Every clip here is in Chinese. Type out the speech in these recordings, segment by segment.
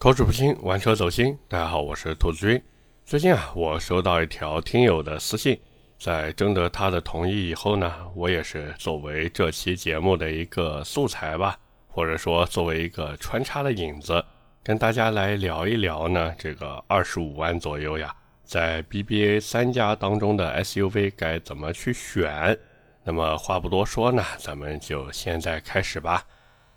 口齿不清，玩车走心。大家好，我是兔子君。最近啊，我收到一条听友的私信，在征得他的同意以后呢，我也是作为这期节目的一个素材吧，或者说作为一个穿插的引子，跟大家来聊一聊呢。这个二十五万左右呀，在 BBA 三家当中的 SUV 该怎么去选？那么话不多说呢，咱们就现在开始吧。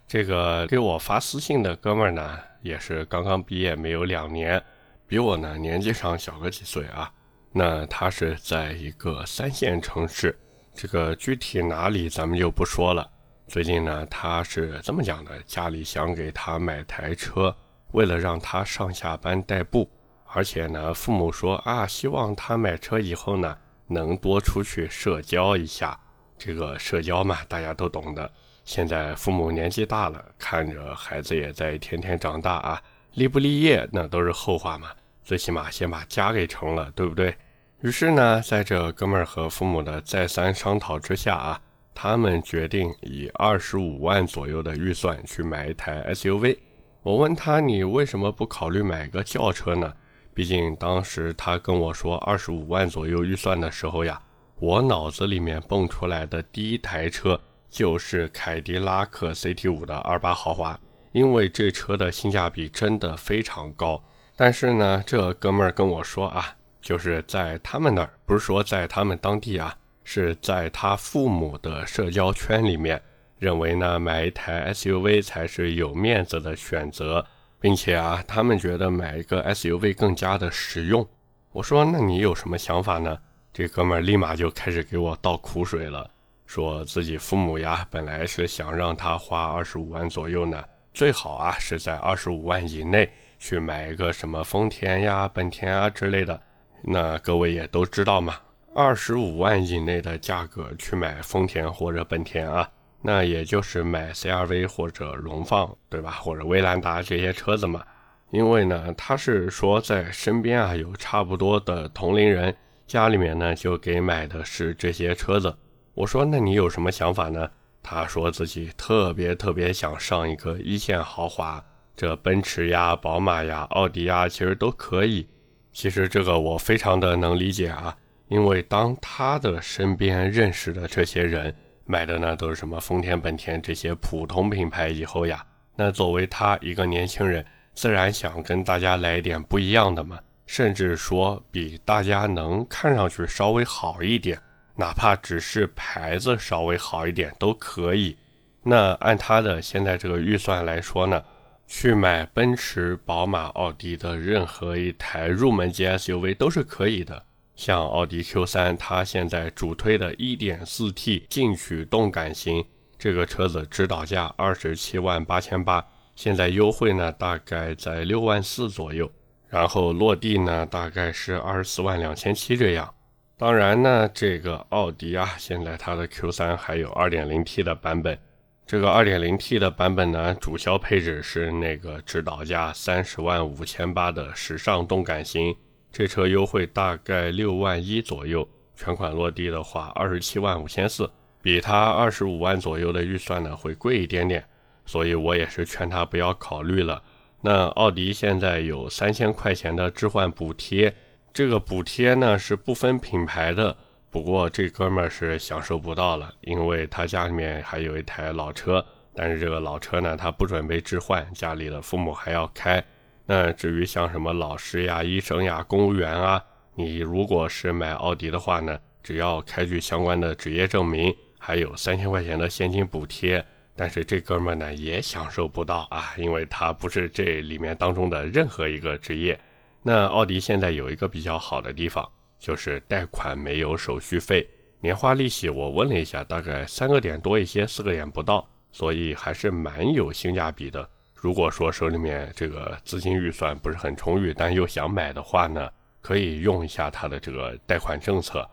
这个给我发私信的哥们儿呢，也是刚刚毕业没有两年，比我呢年纪上小个几岁啊。那他是在一个三线城市，这个具体哪里咱们就不说了。最近呢，他是这么讲的：家里想给他买台车，为了让他上下班代步，而且呢，父母说啊，希望他买车以后呢，能多出去社交一下。这个社交嘛，大家都懂的。现在父母年纪大了，看着孩子也在天天长大啊，立不立业那都是后话嘛，最起码先把家给成了，对不对？于是呢，在这哥们儿和父母的再三商讨之下啊，他们决定以二十五万左右的预算去买一台 SUV。我问他，你为什么不考虑买个轿车呢？毕竟当时他跟我说二十五万左右预算的时候呀，我脑子里面蹦出来的第一台车。就是凯迪拉克 CT5 的二八豪华，因为这车的性价比真的非常高。但是呢，这哥们儿跟我说啊，就是在他们那儿，不是说在他们当地啊，是在他父母的社交圈里面，认为呢买一台 SUV 才是有面子的选择，并且啊，他们觉得买一个 SUV 更加的实用。我说，那你有什么想法呢？这哥们儿立马就开始给我倒苦水了。说自己父母呀，本来是想让他花二十五万左右呢，最好啊是在二十五万以内去买一个什么丰田呀、本田啊之类的。那各位也都知道嘛，二十五万以内的价格去买丰田或者本田啊，那也就是买 CRV 或者荣放，对吧？或者威兰达这些车子嘛。因为呢，他是说在身边啊有差不多的同龄人，家里面呢就给买的是这些车子。我说，那你有什么想法呢？他说自己特别特别想上一个一线豪华，这奔驰呀、宝马呀、奥迪呀，其实都可以。其实这个我非常的能理解啊，因为当他的身边认识的这些人买的呢都是什么丰田、本田这些普通品牌以后呀，那作为他一个年轻人，自然想跟大家来一点不一样的嘛，甚至说比大家能看上去稍微好一点。哪怕只是牌子稍微好一点都可以。那按他的现在这个预算来说呢，去买奔驰、宝马、奥迪的任何一台入门级 SUV 都是可以的。像奥迪 Q3，它现在主推的 1.4T 进取动感型，这个车子指导价二十七万八千八，现在优惠呢大概在六万四左右，然后落地呢大概是二十四万两千七这样。当然呢，这个奥迪啊，现在它的 Q3 还有 2.0T 的版本。这个 2.0T 的版本呢，主销配置是那个指导价三十万五千八的时尚动感型。这车优惠大概六万一左右，全款落地的话二十七万五千四，比它二十五万左右的预算呢会贵一点点。所以我也是劝他不要考虑了。那奥迪现在有三千块钱的置换补贴。这个补贴呢是不分品牌的，不过这哥们儿是享受不到了，因为他家里面还有一台老车，但是这个老车呢他不准备置换，家里的父母还要开。那至于像什么老师呀、医生呀、公务员啊，你如果是买奥迪的话呢，只要开具相关的职业证明，还有三千块钱的现金补贴。但是这哥们儿呢也享受不到啊，因为他不是这里面当中的任何一个职业。那奥迪现在有一个比较好的地方，就是贷款没有手续费，年化利息我问了一下，大概三个点多一些，四个点不到，所以还是蛮有性价比的。如果说手里面这个资金预算不是很充裕，但又想买的话呢，可以用一下它的这个贷款政策。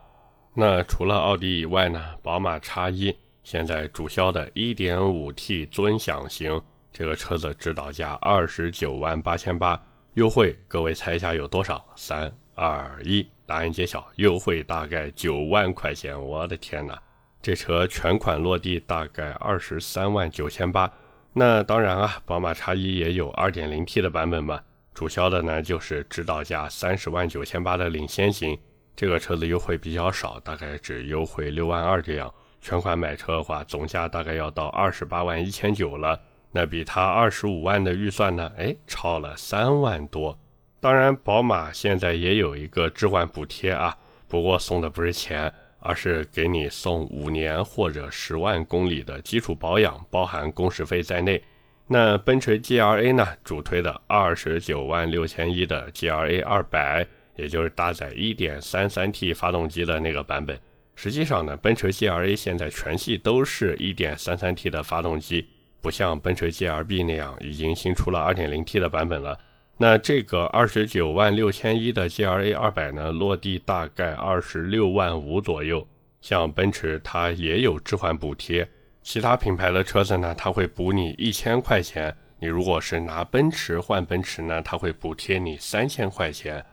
那除了奥迪以外呢，宝马 X1 现在主销的 1.5T 尊享型这个车子指导价二十九万八千八。优惠，各位猜一下有多少？三二一，答案揭晓，优惠大概九万块钱。我的天哪，这车全款落地大概二十三万九千八，那当然啊，宝马 X1 也有 2.0T 的版本嘛，主销的呢就是指导价三十万九千八的领先型，这个车子优惠比较少，大概只优惠六万二这样。全款买车的话，总价大概要到二十八万一千九了，那比它二十五万的预算呢，哎，超了三万多。当然，宝马现在也有一个置换补贴啊，不过送的不是钱。而是给你送五年或者十万公里的基础保养，包含工时费在内。那奔驰 G R A 呢？主推的二十九万六千一的 G R A 二百，也就是搭载一点三三 T 发动机的那个版本。实际上呢，奔驰 G R A 现在全系都是一点三三 T 的发动机，不像奔驰 G R B 那样已经新出了二点零 T 的版本了。那这个二十九万六千一的 G R A 二百呢，落地大概二十六万五左右。像奔驰它也有置换补贴，其他品牌的车子呢，它会补你一千块钱。你如果是拿奔驰换奔驰呢，它会补贴你三千块钱。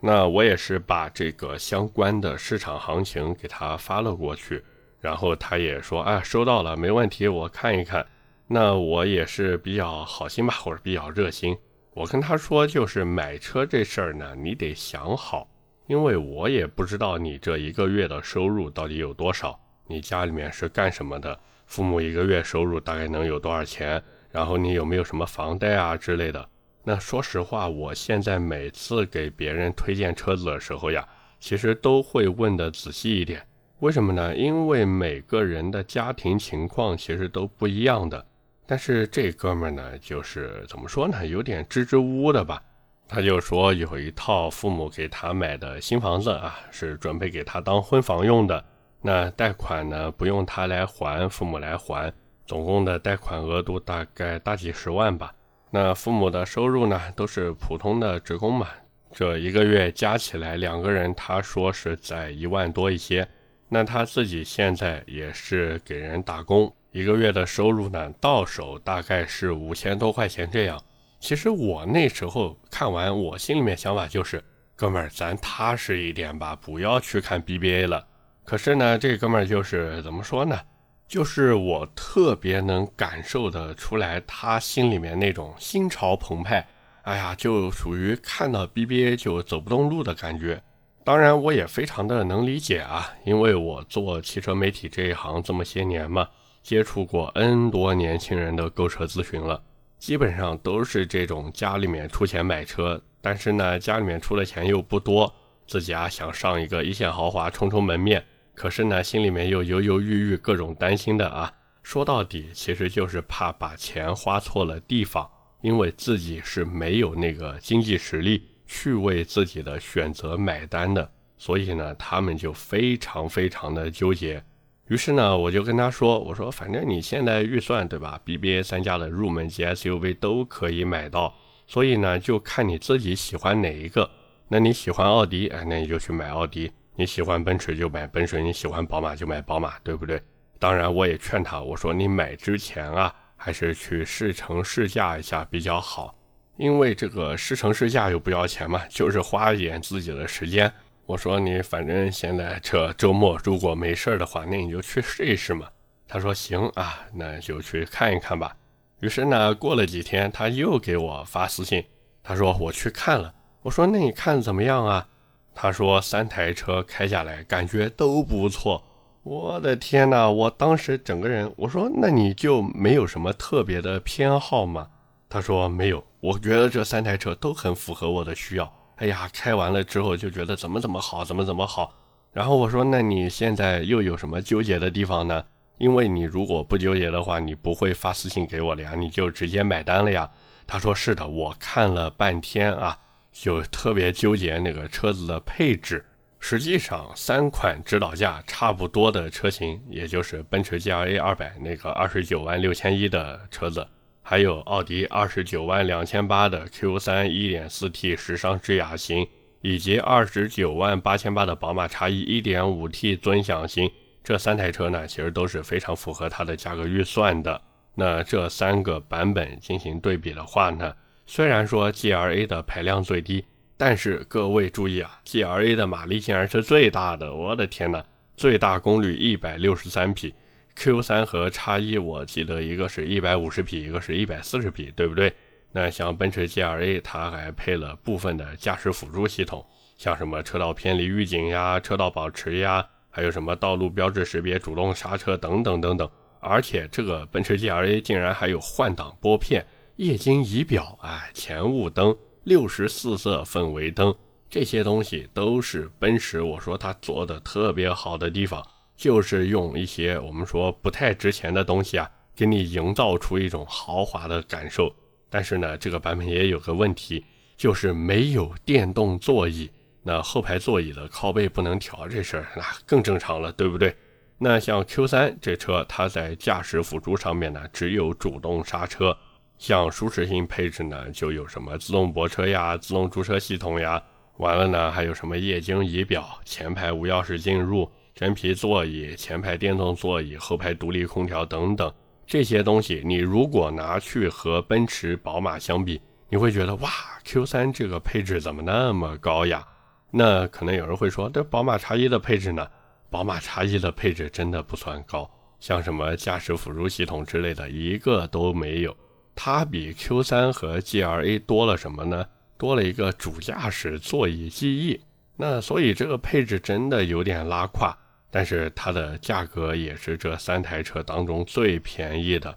那我也是把这个相关的市场行情给他发了过去，然后他也说啊，收到了，没问题，我看一看。那我也是比较好心吧，或者比较热心。我跟他说，就是买车这事儿呢，你得想好，因为我也不知道你这一个月的收入到底有多少，你家里面是干什么的，父母一个月收入大概能有多少钱，然后你有没有什么房贷啊之类的。那说实话，我现在每次给别人推荐车子的时候呀，其实都会问的仔细一点，为什么呢？因为每个人的家庭情况其实都不一样的。但是这哥们呢，就是怎么说呢，有点支支吾吾的吧。他就说有一套父母给他买的新房子啊，是准备给他当婚房用的。那贷款呢，不用他来还，父母来还，总共的贷款额度大概大几十万吧。那父母的收入呢，都是普通的职工嘛，这一个月加起来两个人，他说是在一万多一些。那他自己现在也是给人打工。一个月的收入呢，到手大概是五千多块钱这样。其实我那时候看完，我心里面想法就是，哥们儿，咱踏实一点吧，不要去看 BBA 了。可是呢，这哥们儿就是怎么说呢？就是我特别能感受得出来，他心里面那种心潮澎湃。哎呀，就属于看到 BBA 就走不动路的感觉。当然，我也非常的能理解啊，因为我做汽车媒体这一行这么些年嘛。接触过 N 多年轻人的购车咨询了，基本上都是这种家里面出钱买车，但是呢家里面出的钱又不多，自己啊想上一个一线豪华冲冲门面，可是呢心里面又犹犹豫豫，各种担心的啊。说到底其实就是怕把钱花错了地方，因为自己是没有那个经济实力去为自己的选择买单的，所以呢他们就非常非常的纠结。于是呢，我就跟他说：“我说，反正你现在预算对吧？BBA 三家的入门级 SUV 都可以买到，所以呢，就看你自己喜欢哪一个。那你喜欢奥迪，哎，那你就去买奥迪；你喜欢奔驰就买奔驰；你喜欢宝马就买宝马，对不对？当然，我也劝他，我说你买之前啊，还是去试乘试驾一下比较好，因为这个试乘试驾又不要钱嘛，就是花一点自己的时间。”我说你反正现在这周末如果没事儿的话，那你就去试一试嘛。他说行啊，那就去看一看吧。于是呢，过了几天，他又给我发私信，他说我去看了。我说那你看怎么样啊？他说三台车开下来感觉都不错。我的天呐，我当时整个人，我说那你就没有什么特别的偏好吗？他说没有，我觉得这三台车都很符合我的需要。哎呀，拆完了之后就觉得怎么怎么好，怎么怎么好。然后我说，那你现在又有什么纠结的地方呢？因为你如果不纠结的话，你不会发私信给我了呀，你就直接买单了呀。他说是的，我看了半天啊，就特别纠结那个车子的配置。实际上，三款指导价差不多的车型，也就是奔驰 G L A 二百那个二十九万六千一的车子。还有奥迪二十九万两千八的 Q3 1.4T 时尚智雅型，以及二十九万八千八的宝马 X1 1.5T 尊享型，这三台车呢，其实都是非常符合它的价格预算的。那这三个版本进行对比的话呢，虽然说 GLA 的排量最低，但是各位注意啊，GLA 的马力竟然是最大的，我的天呐，最大功率一百六十三匹。Q3 和叉一，我记得一个是一百五十匹，一个是一百四十匹，对不对？那像奔驰 GLA，它还配了部分的驾驶辅助系统，像什么车道偏离预警呀、车道保持呀，还有什么道路标志识别、主动刹车等等等等。而且这个奔驰 GLA 竟然还有换挡拨片、液晶仪表、哎前雾灯、六十四色氛围灯，这些东西都是奔驰。我说它做的特别好的地方，就是用一些我们说不太值钱的东西啊，给你营造出一种豪华的感受。但是呢，这个版本也有个问题，就是没有电动座椅。那后排座椅的靠背不能调，这事儿那更正常了，对不对？那像 Q3 这车，它在驾驶辅助上面呢，只有主动刹车。像舒适性配置呢，就有什么自动泊车呀、自动驻车系统呀，完了呢，还有什么液晶仪表、前排无钥匙进入、真皮座椅、前排电动座椅、后排独立空调等等。这些东西，你如果拿去和奔驰、宝马相比，你会觉得哇，Q3 这个配置怎么那么高呀？那可能有人会说，这宝马叉一的配置呢？宝马叉一的配置真的不算高，像什么驾驶辅助系统之类的一个都没有。它比 Q3 和 GLA 多了什么呢？多了一个主驾驶座椅记忆。那所以这个配置真的有点拉胯。但是它的价格也是这三台车当中最便宜的，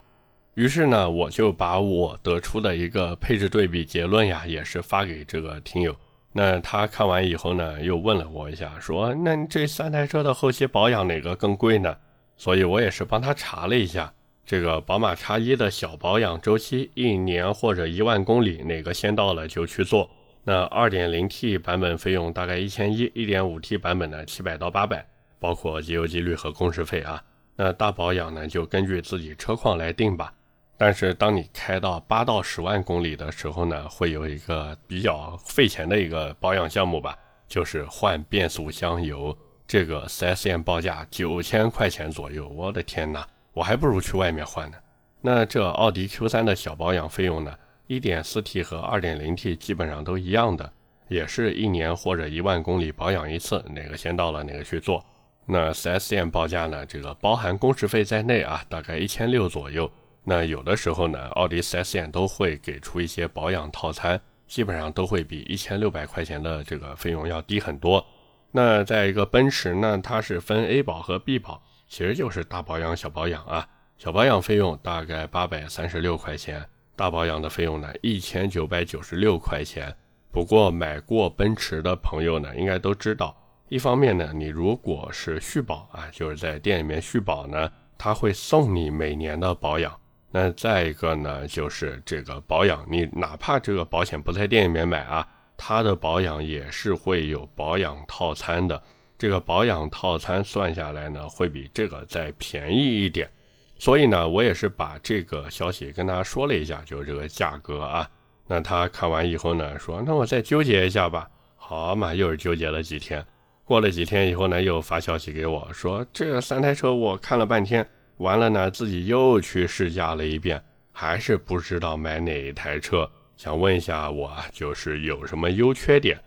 于是呢，我就把我得出的一个配置对比结论呀，也是发给这个听友。那他看完以后呢，又问了我一下，说：“那这三台车的后期保养哪个更贵呢？”所以我也是帮他查了一下，这个宝马叉一的小保养周期，一年或者一万公里，哪个先到了就去做。那 2.0T 版本费用大概一千一，1.5T 版本呢七百到八百。包括机油机滤和工时费啊，那大保养呢就根据自己车况来定吧。但是当你开到八到十万公里的时候呢，会有一个比较费钱的一个保养项目吧，就是换变速箱油。这个 4S 店报价九千块钱左右，我的天哪，我还不如去外面换呢。那这奥迪 Q3 的小保养费用呢，1.4T 和 2.0T 基本上都一样的，也是一年或者一万公里保养一次，哪个先到了哪个去做。那 4S 店报价呢？这个包含工时费在内啊，大概一千六左右。那有的时候呢，奥迪 4S 店都会给出一些保养套餐，基本上都会比一千六百块钱的这个费用要低很多。那再一个奔驰呢，它是分 A 保和 B 保，其实就是大保养、小保养啊。小保养费用大概八百三十六块钱，大保养的费用呢一千九百九十六块钱。不过买过奔驰的朋友呢，应该都知道。一方面呢，你如果是续保啊，就是在店里面续保呢，他会送你每年的保养。那再一个呢，就是这个保养，你哪怕这个保险不在店里面买啊，它的保养也是会有保养套餐的。这个保养套餐算下来呢，会比这个再便宜一点。所以呢，我也是把这个消息跟他说了一下，就是这个价格啊。那他看完以后呢，说那我再纠结一下吧。好嘛，又是纠结了几天。过了几天以后呢，又发消息给我说，这三台车我看了半天，完了呢，自己又去试驾了一遍，还是不知道买哪一台车。想问一下我，就是有什么优缺点？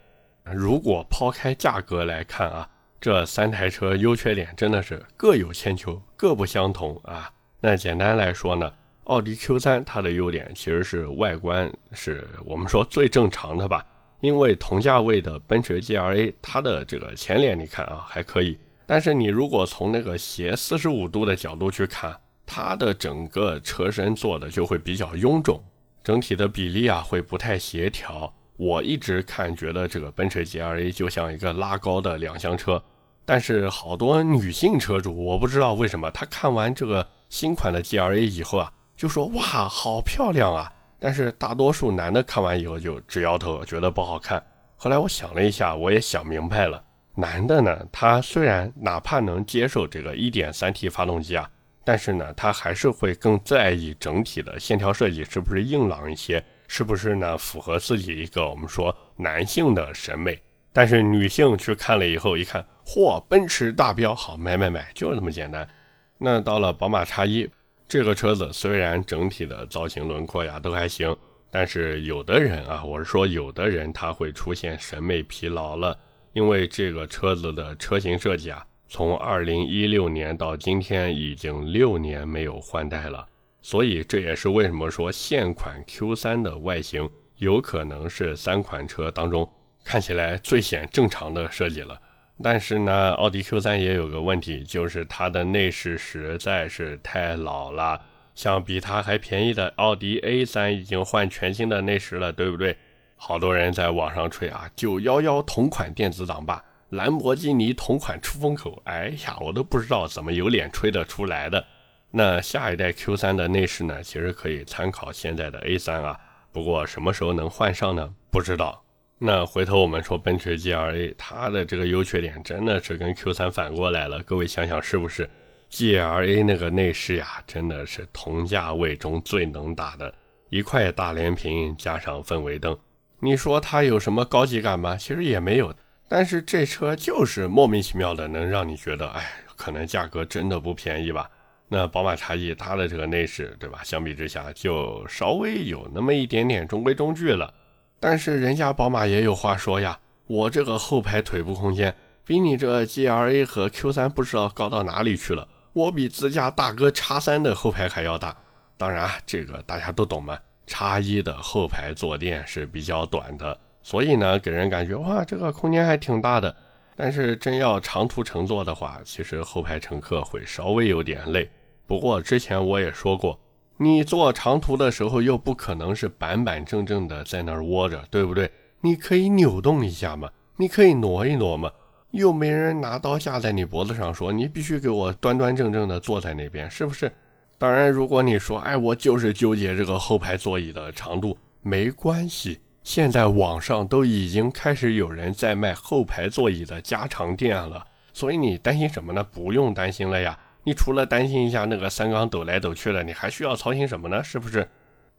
如果抛开价格来看啊，这三台车优缺点真的是各有千秋，各不相同啊。那简单来说呢，奥迪 Q3 它的优点其实是外观是我们说最正常的吧。因为同价位的奔驰 GLA，它的这个前脸你看啊还可以，但是你如果从那个斜四十五度的角度去看，它的整个车身做的就会比较臃肿，整体的比例啊会不太协调。我一直看觉得这个奔驰 GLA 就像一个拉高的两厢车，但是好多女性车主，我不知道为什么，她看完这个新款的 GLA 以后啊，就说哇好漂亮啊。但是大多数男的看完以后就直摇头，觉得不好看。后来我想了一下，我也想明白了，男的呢，他虽然哪怕能接受这个 1.3T 发动机啊，但是呢，他还是会更在意整体的线条设计是不是硬朗一些，是不是呢符合自己一个我们说男性的审美。但是女性去看了以后，一看，嚯，奔驰大标，好买买买，就是这么简单。那到了宝马叉一。这个车子虽然整体的造型轮廓呀都还行，但是有的人啊，我是说有的人他会出现审美疲劳了，因为这个车子的车型设计啊，从二零一六年到今天已经六年没有换代了，所以这也是为什么说现款 Q3 的外形有可能是三款车当中看起来最显正常的设计了。但是呢，奥迪 Q3 也有个问题，就是它的内饰实在是太老了。像比它还便宜的奥迪 A3 已经换全新的内饰了，对不对？好多人在网上吹啊，911同款电子挡把。兰博基尼同款出风口，哎呀，我都不知道怎么有脸吹得出来的。那下一代 Q3 的内饰呢？其实可以参考现在的 A3 啊，不过什么时候能换上呢？不知道。那回头我们说奔驰 GLA，它的这个优缺点真的是跟 Q3 反过来了。各位想想是不是？GLA 那个内饰呀，真的是同价位中最能打的，一块大连屏加上氛围灯，你说它有什么高级感吗？其实也没有。但是这车就是莫名其妙的能让你觉得，哎，可能价格真的不便宜吧？那宝马叉一它的这个内饰，对吧？相比之下就稍微有那么一点点中规中矩了。但是人家宝马也有话说呀，我这个后排腿部空间比你这 GLA 和 Q3 不知道高到哪里去了，我比自家大哥叉三的后排还要大。当然，这个大家都懂嘛，叉一的后排坐垫是比较短的。所以呢，给人感觉哇，这个空间还挺大的。但是真要长途乘坐的话，其实后排乘客会稍微有点累。不过之前我也说过，你坐长途的时候又不可能是板板正正的在那儿窝着，对不对？你可以扭动一下嘛，你可以挪一挪嘛，又没人拿刀架在你脖子上说你必须给我端端正正的坐在那边，是不是？当然，如果你说哎，我就是纠结这个后排座椅的长度，没关系。现在网上都已经开始有人在卖后排座椅的加长垫了，所以你担心什么呢？不用担心了呀。你除了担心一下那个三缸抖来抖去的，你还需要操心什么呢？是不是？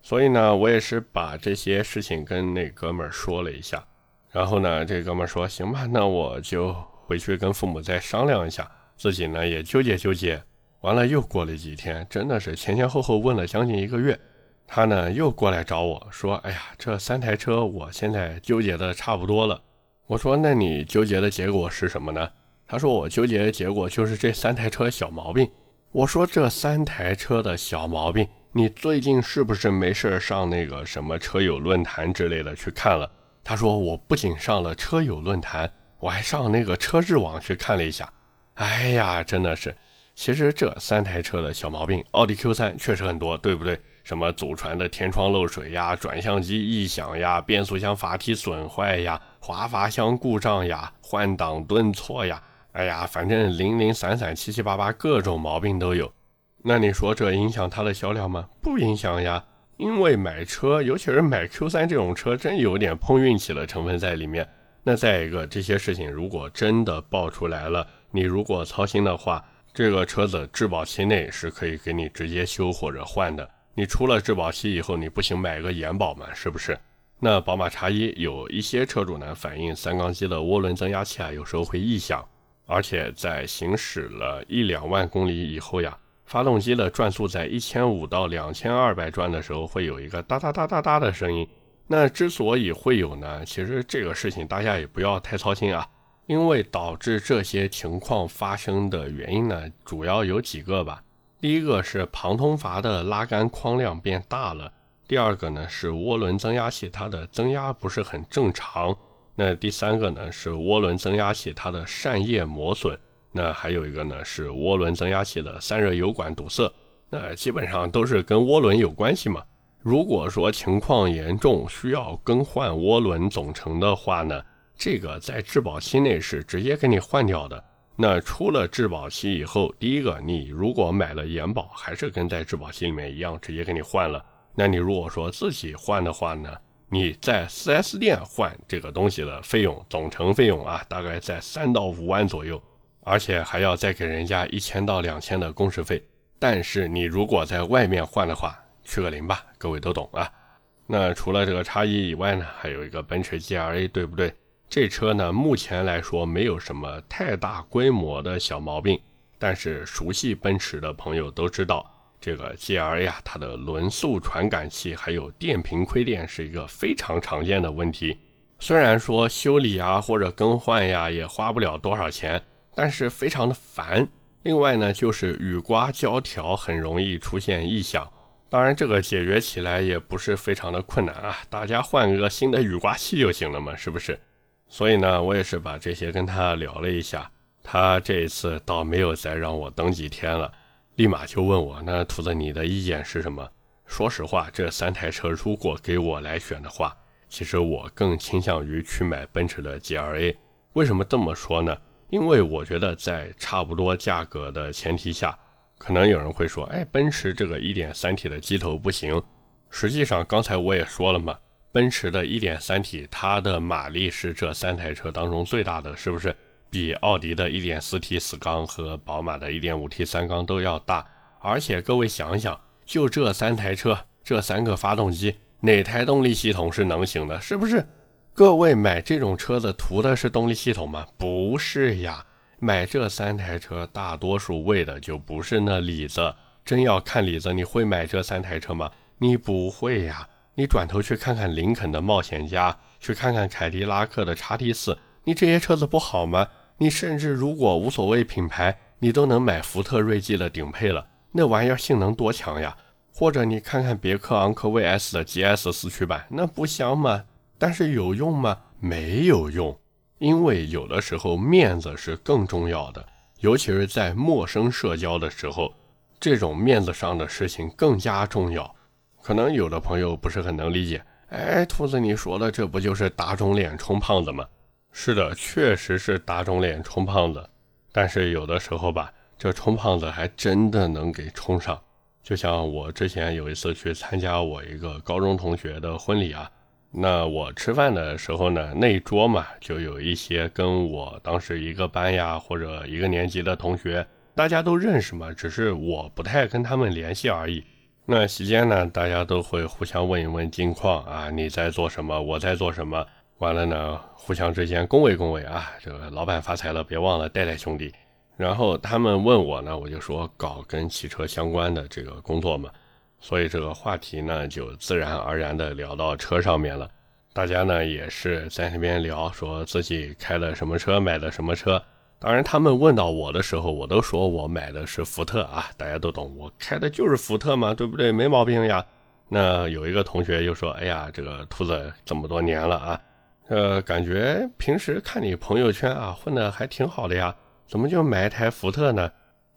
所以呢，我也是把这些事情跟那哥们儿说了一下，然后呢，这哥们儿说行吧，那我就回去跟父母再商量一下，自己呢也纠结纠结。完了又过了几天，真的是前前后后问了将近一个月。他呢又过来找我说：“哎呀，这三台车我现在纠结的差不多了。”我说：“那你纠结的结果是什么呢？”他说：“我纠结的结果就是这三台车小毛病。”我说：“这三台车的小毛病，你最近是不是没事上那个什么车友论坛之类的去看了？”他说：“我不仅上了车友论坛，我还上那个车质网去看了一下。”哎呀，真的是，其实这三台车的小毛病，奥迪 Q3 确实很多，对不对？什么祖传的天窗漏水呀，转向机异响呀，变速箱阀体损坏呀，滑阀箱故障呀，换挡顿挫呀，哎呀，反正零零散散七七八八各种毛病都有。那你说这影响它的销量吗？不影响呀，因为买车，尤其是买 Q3 这种车，真有点碰运气的成分在里面。那再一个，这些事情如果真的爆出来了，你如果操心的话，这个车子质保期内是可以给你直接修或者换的。你出了质保期以后，你不行买个延保嘛？是不是？那宝马叉一有一些车主呢反映三缸机的涡轮增压器啊有时候会异响，而且在行驶了一两万公里以后呀，发动机的转速在一千五到两千二百转的时候会有一个哒哒哒哒哒的声音。那之所以会有呢，其实这个事情大家也不要太操心啊，因为导致这些情况发生的原因呢，主要有几个吧。第一个是旁通阀的拉杆框量变大了，第二个呢是涡轮增压器它的增压不是很正常，那第三个呢是涡轮增压器它的扇叶磨损，那还有一个呢是涡轮增压器的散热油管堵塞，那基本上都是跟涡轮有关系嘛。如果说情况严重需要更换涡轮总成的话呢，这个在质保期内是直接给你换掉的。那出了质保期以后，第一个，你如果买了延保，还是跟在质保期里面一样，直接给你换了。那你如果说自己换的话呢，你在 4S 店换这个东西的费用，总成费用啊，大概在三到五万左右，而且还要再给人家一千到两千的工时费。但是你如果在外面换的话，去个零吧，各位都懂啊。那除了这个差异以外呢，还有一个奔驰 GLA，对不对？这车呢，目前来说没有什么太大规模的小毛病，但是熟悉奔驰的朋友都知道，这个 G R 呀，它的轮速传感器还有电瓶亏电是一个非常常见的问题。虽然说修理啊或者更换呀也花不了多少钱，但是非常的烦。另外呢，就是雨刮胶条很容易出现异响。当然，这个解决起来也不是非常的困难啊，大家换个新的雨刮器就行了嘛，是不是？所以呢，我也是把这些跟他聊了一下。他这一次倒没有再让我等几天了，立马就问我：“那兔子，你的意见是什么？”说实话，这三台车如果给我来选的话，其实我更倾向于去买奔驰的 GLA。为什么这么说呢？因为我觉得在差不多价格的前提下，可能有人会说：“哎，奔驰这个 1.3T 的机头不行。”实际上，刚才我也说了嘛，奔驰的 1.3T 它的马力是这三台车当中最大的，是不是？比奥迪的 1.4T 四缸和宝马的 1.5T 三缸都要大，而且各位想想，就这三台车，这三个发动机，哪台动力系统是能行的？是不是？各位买这种车子图的是动力系统吗？不是呀，买这三台车，大多数为的就不是那里子。真要看里子，你会买这三台车吗？你不会呀。你转头去看看林肯的冒险家，去看看凯迪拉克的叉 T 四，你这些车子不好吗？你甚至如果无所谓品牌，你都能买福特锐际的顶配了，那玩意儿性能多强呀！或者你看看别克昂科威 S 的 GS 四驱版，那不香吗？但是有用吗？没有用，因为有的时候面子是更重要的，尤其是在陌生社交的时候，这种面子上的事情更加重要。可能有的朋友不是很能理解，哎，兔子你说的这不就是打肿脸充胖子吗？是的，确实是打肿脸充胖子，但是有的时候吧，这充胖子还真的能给充上。就像我之前有一次去参加我一个高中同学的婚礼啊，那我吃饭的时候呢，那一桌嘛，就有一些跟我当时一个班呀或者一个年级的同学，大家都认识嘛，只是我不太跟他们联系而已。那席间呢，大家都会互相问一问近况啊，你在做什么，我在做什么。完了呢，互相之间恭维恭维啊，这个老板发财了，别忘了带带兄弟。然后他们问我呢，我就说搞跟汽车相关的这个工作嘛，所以这个话题呢就自然而然的聊到车上面了。大家呢也是在那边聊，说自己开的什么车，买的什么车。当然他们问到我的时候，我都说我买的是福特啊，大家都懂，我开的就是福特嘛，对不对？没毛病呀。那有一个同学又说，哎呀，这个兔子这么多年了啊。呃，感觉平时看你朋友圈啊，混的还挺好的呀，怎么就买一台福特呢？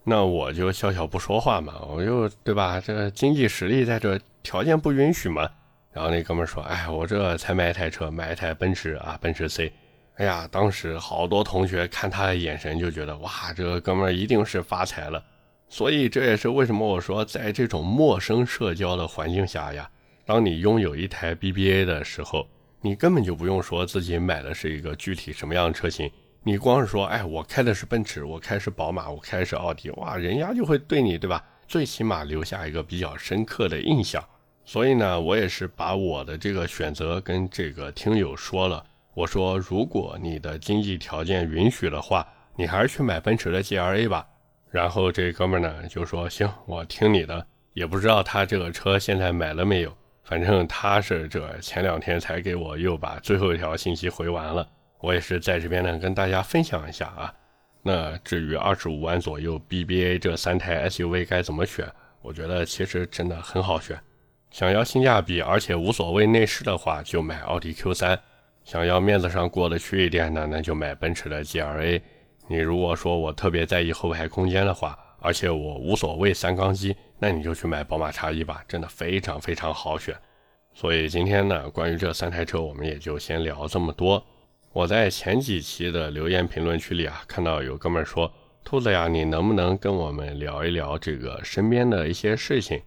那我就笑笑不说话嘛，我就对吧？这经济实力在这，条件不允许嘛。然后那哥们说，哎，我这才买一台车，买一台奔驰啊，奔驰 C。哎呀，当时好多同学看他的眼神就觉得，哇，这个哥们一定是发财了。所以这也是为什么我说，在这种陌生社交的环境下呀，当你拥有一台 BBA 的时候。你根本就不用说自己买的是一个具体什么样的车型，你光是说，哎，我开的是奔驰，我开是宝马，我开的是奥迪，哇，人家就会对你，对吧？最起码留下一个比较深刻的印象。所以呢，我也是把我的这个选择跟这个听友说了，我说，如果你的经济条件允许的话，你还是去买奔驰的 GLA 吧。然后这哥们呢就说，行，我听你的。也不知道他这个车现在买了没有。反正他是这前两天才给我又把最后一条信息回完了，我也是在这边呢跟大家分享一下啊。那至于二十五万左右 BBA 这三台 SUV 该怎么选，我觉得其实真的很好选。想要性价比而且无所谓内饰的话，就买奥迪 Q3；想要面子上过得去一点的，那就买奔驰的 GLA。你如果说我特别在意后排空间的话，而且我无所谓三缸机，那你就去买宝马叉一吧，真的非常非常好选。所以今天呢，关于这三台车，我们也就先聊这么多。我在前几期的留言评论区里啊，看到有哥们说：“兔子呀，你能不能跟我们聊一聊这个身边的一些事情，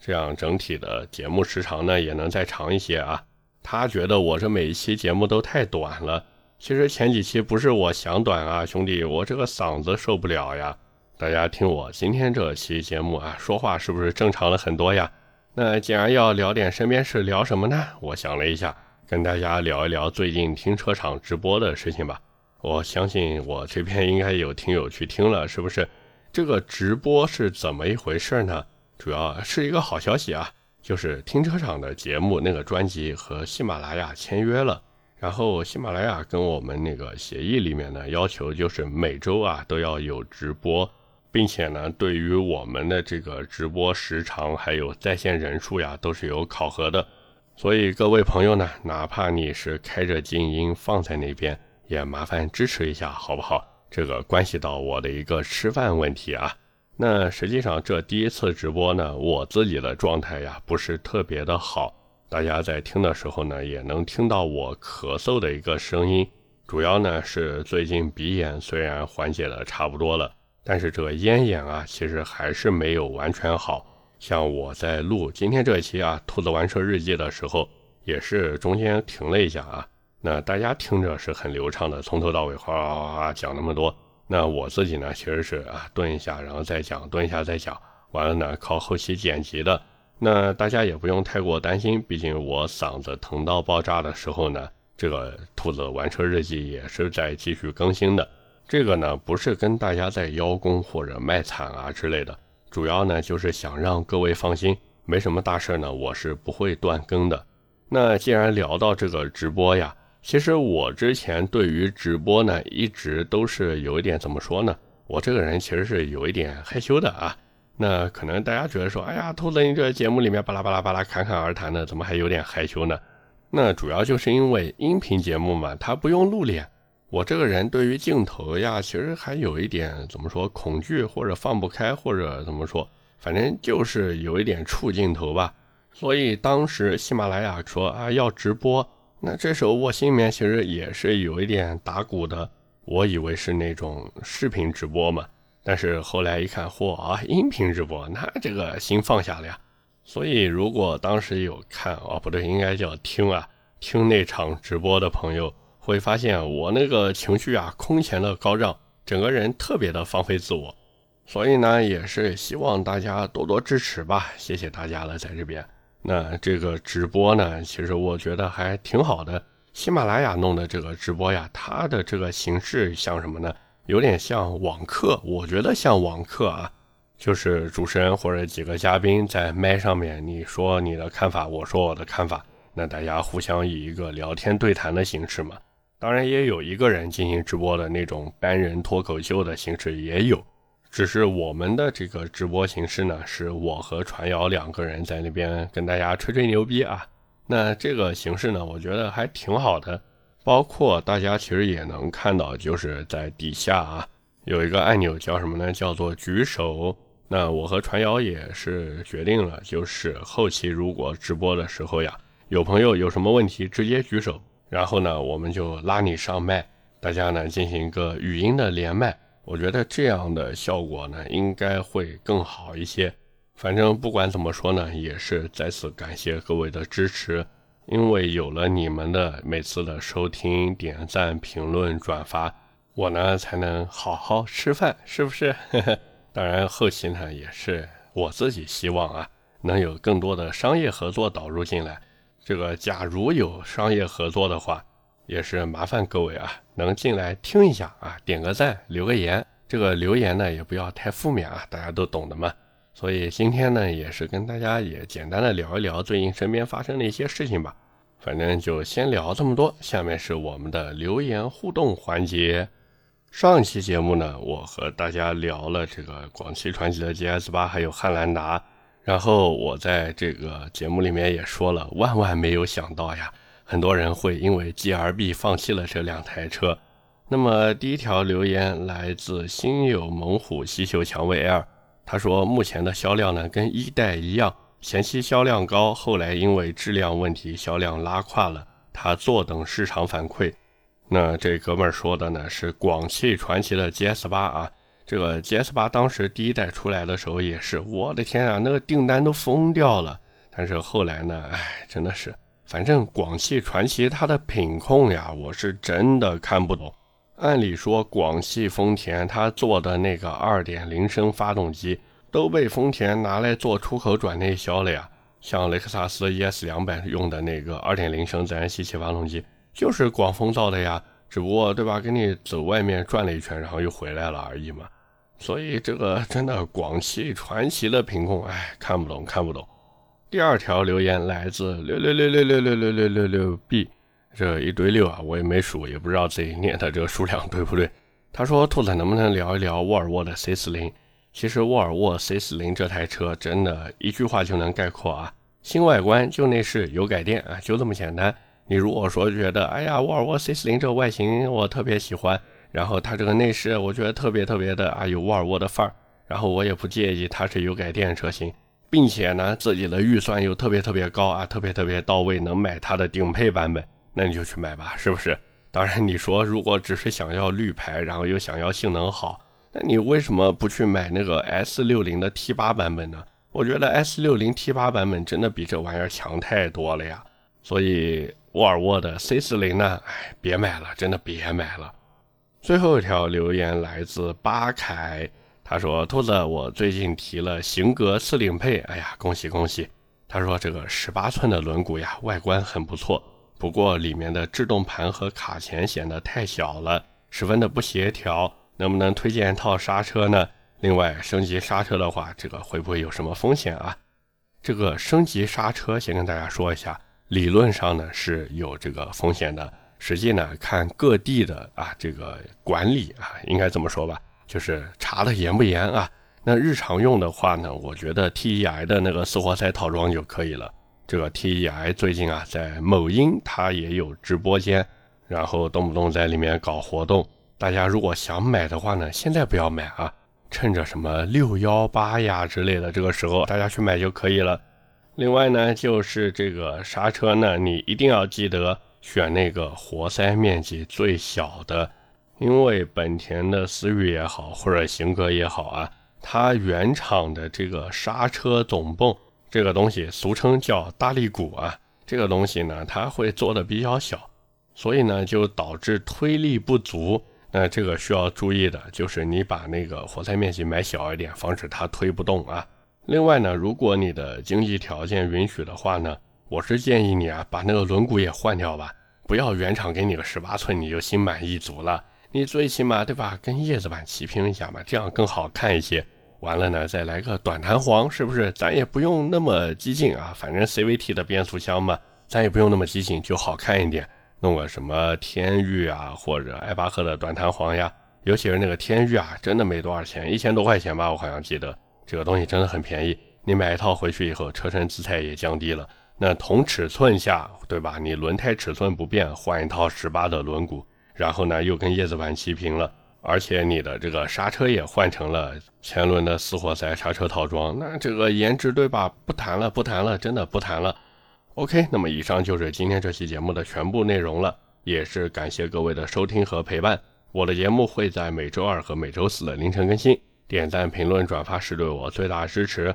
这样整体的节目时长呢也能再长一些啊？”他觉得我这每一期节目都太短了。其实前几期不是我想短啊，兄弟，我这个嗓子受不了呀。大家听我今天这期节目啊，说话是不是正常了很多呀？那既然要聊点身边事，聊什么呢？我想了一下，跟大家聊一聊最近停车场直播的事情吧。我相信我这边应该有听友去听了，是不是？这个直播是怎么一回事呢？主要是一个好消息啊，就是停车场的节目那个专辑和喜马拉雅签约了。然后喜马拉雅跟我们那个协议里面呢，要求就是每周啊都要有直播，并且呢，对于我们的这个直播时长还有在线人数呀，都是有考核的。所以各位朋友呢，哪怕你是开着静音放在那边，也麻烦支持一下，好不好？这个关系到我的一个吃饭问题啊。那实际上这第一次直播呢，我自己的状态呀不是特别的好。大家在听的时候呢，也能听到我咳嗽的一个声音，主要呢是最近鼻炎虽然缓解的差不多了，但是这个咽炎啊，其实还是没有完全好。像我在录今天这期啊《兔子玩车日记》的时候，也是中间停了一下啊。那大家听着是很流畅的，从头到尾哗哗哗讲那么多。那我自己呢，其实是啊顿一下，然后再讲，顿一下再讲，完了呢靠后期剪辑的。那大家也不用太过担心，毕竟我嗓子疼到爆炸的时候呢，这个兔子玩车日记也是在继续更新的。这个呢不是跟大家在邀功或者卖惨啊之类的，主要呢就是想让各位放心，没什么大事呢，我是不会断更的。那既然聊到这个直播呀，其实我之前对于直播呢一直都是有一点怎么说呢？我这个人其实是有一点害羞的啊。那可能大家觉得说，哎呀，兔子你这节目里面巴拉巴拉巴拉侃侃而谈的，怎么还有点害羞呢？那主要就是因为音频节目嘛，它不用露脸。我这个人对于镜头呀，其实还有一点怎么说恐惧，或者放不开，或者怎么说，反正就是有一点触镜头吧。所以当时喜马拉雅说啊要直播，那这时候我心里面其实也是有一点打鼓的，我以为是那种视频直播嘛。但是后来一看，嚯啊，音频直播，那这个心放下了呀。所以如果当时有看哦，不对，应该叫听啊，听那场直播的朋友会发现我那个情绪啊空前的高涨，整个人特别的放飞自我。所以呢，也是希望大家多多支持吧，谢谢大家了，在这边。那这个直播呢，其实我觉得还挺好的。喜马拉雅弄的这个直播呀，它的这个形式像什么呢？有点像网课，我觉得像网课啊，就是主持人或者几个嘉宾在麦上面，你说你的看法，我说我的看法，那大家互相以一个聊天对谈的形式嘛。当然也有一个人进行直播的那种单人脱口秀的形式也有，只是我们的这个直播形式呢，是我和传谣两个人在那边跟大家吹吹牛逼啊。那这个形式呢，我觉得还挺好的。包括大家其实也能看到，就是在底下啊有一个按钮叫什么呢？叫做举手。那我和传谣也是决定了，就是后期如果直播的时候呀，有朋友有什么问题直接举手，然后呢我们就拉你上麦，大家呢进行一个语音的连麦。我觉得这样的效果呢应该会更好一些。反正不管怎么说呢，也是再次感谢各位的支持。因为有了你们的每次的收听、点赞、评论、转发，我呢才能好好吃饭，是不是？当然，后期呢也是我自己希望啊，能有更多的商业合作导入进来。这个假如有商业合作的话，也是麻烦各位啊，能进来听一下啊，点个赞，留个言。这个留言呢也不要太负面啊，大家都懂的嘛。所以今天呢，也是跟大家也简单的聊一聊最近身边发生的一些事情吧。反正就先聊这么多，下面是我们的留言互动环节。上期节目呢，我和大家聊了这个广汽传祺的 GS 八，还有汉兰达。然后我在这个节目里面也说了，万万没有想到呀，很多人会因为 GRB 放弃了这两台车。那么第一条留言来自心有猛虎西秀蔷薇 L。他说，目前的销量呢，跟一代一样，前期销量高，后来因为质量问题，销量拉胯了。他坐等市场反馈。那这哥们儿说的呢，是广汽传祺的 GS 八啊。这个 GS 八当时第一代出来的时候也是，我的天啊，那个订单都疯掉了。但是后来呢，哎，真的是，反正广汽传祺它的品控呀，我是真的看不懂。按理说，广汽丰田它做的那个2.0升发动机都被丰田拿来做出口转内销了呀。像雷克萨斯 ES 两百用的那个2.0升自然吸气发动机，就是广丰造的呀。只不过，对吧？给你走外面转了一圈，然后又回来了而已嘛。所以这个真的广汽传祺的品控，哎，看不懂，看不懂。第二条留言来自六六六六六六六六六六 B。这一堆六啊，我也没数，也不知道自己念的这个数量对不对。他说：“兔子能不能聊一聊沃尔沃的 C40？其实沃尔沃 C40 这台车真的一句话就能概括啊，新外观、旧内饰、有改电啊，就这么简单。你如果说觉得，哎呀，沃尔沃 C40 这个外形我特别喜欢，然后它这个内饰我觉得特别特别的啊有沃尔沃的范儿，然后我也不介意它是有改电车型，并且呢自己的预算又特别特别高啊，特别特别到位，能买它的顶配版本。”那你就去买吧，是不是？当然，你说如果只是想要绿牌，然后又想要性能好，那你为什么不去买那个 S 六零的 T 八版本呢？我觉得 S 六零 T 八版本真的比这玩意儿强太多了呀。所以沃尔沃的 C 四零呢，哎，别买了，真的别买了。最后一条留言来自巴凯，他说：“兔子，我最近提了型格四零配，哎呀，恭喜恭喜！他说这个十八寸的轮毂呀，外观很不错。”不过里面的制动盘和卡钳显得太小了，十分的不协调。能不能推荐一套刹车呢？另外，升级刹车的话，这个会不会有什么风险啊？这个升级刹车，先跟大家说一下，理论上呢是有这个风险的，实际呢看各地的啊这个管理啊，应该这么说吧，就是查的严不严啊？那日常用的话呢，我觉得 T E I 的那个四活塞套装就可以了。这个 T E I 最近啊，在某音它也有直播间，然后动不动在里面搞活动。大家如果想买的话呢，现在不要买啊，趁着什么六幺八呀之类的这个时候，大家去买就可以了。另外呢，就是这个刹车呢，你一定要记得选那个活塞面积最小的，因为本田的思域也好，或者型格也好啊，它原厂的这个刹车总泵。这个东西俗称叫大力鼓啊，这个东西呢，它会做的比较小，所以呢就导致推力不足。那这个需要注意的就是你把那个活塞面积买小一点，防止它推不动啊。另外呢，如果你的经济条件允许的话呢，我是建议你啊把那个轮毂也换掉吧，不要原厂给你个十八寸你就心满意足了。你最起码对吧，跟叶子板齐平一下嘛，这样更好看一些。完了呢，再来个短弹簧，是不是？咱也不用那么激进啊，反正 CVT 的变速箱嘛，咱也不用那么激进，就好看一点。弄个什么天域啊，或者艾巴赫的短弹簧呀，尤其是那个天域啊，真的没多少钱，一千多块钱吧，我好像记得。这个东西真的很便宜，你买一套回去以后，车身姿态也降低了。那同尺寸下，对吧？你轮胎尺寸不变，换一套十八的轮毂，然后呢，又跟叶子板齐平了。而且你的这个刹车也换成了前轮的四活塞刹车套装，那这个颜值对吧？不谈了，不谈了，真的不谈了。OK，那么以上就是今天这期节目的全部内容了，也是感谢各位的收听和陪伴。我的节目会在每周二和每周四的凌晨更新，点赞、评论、转发是对我最大的支持。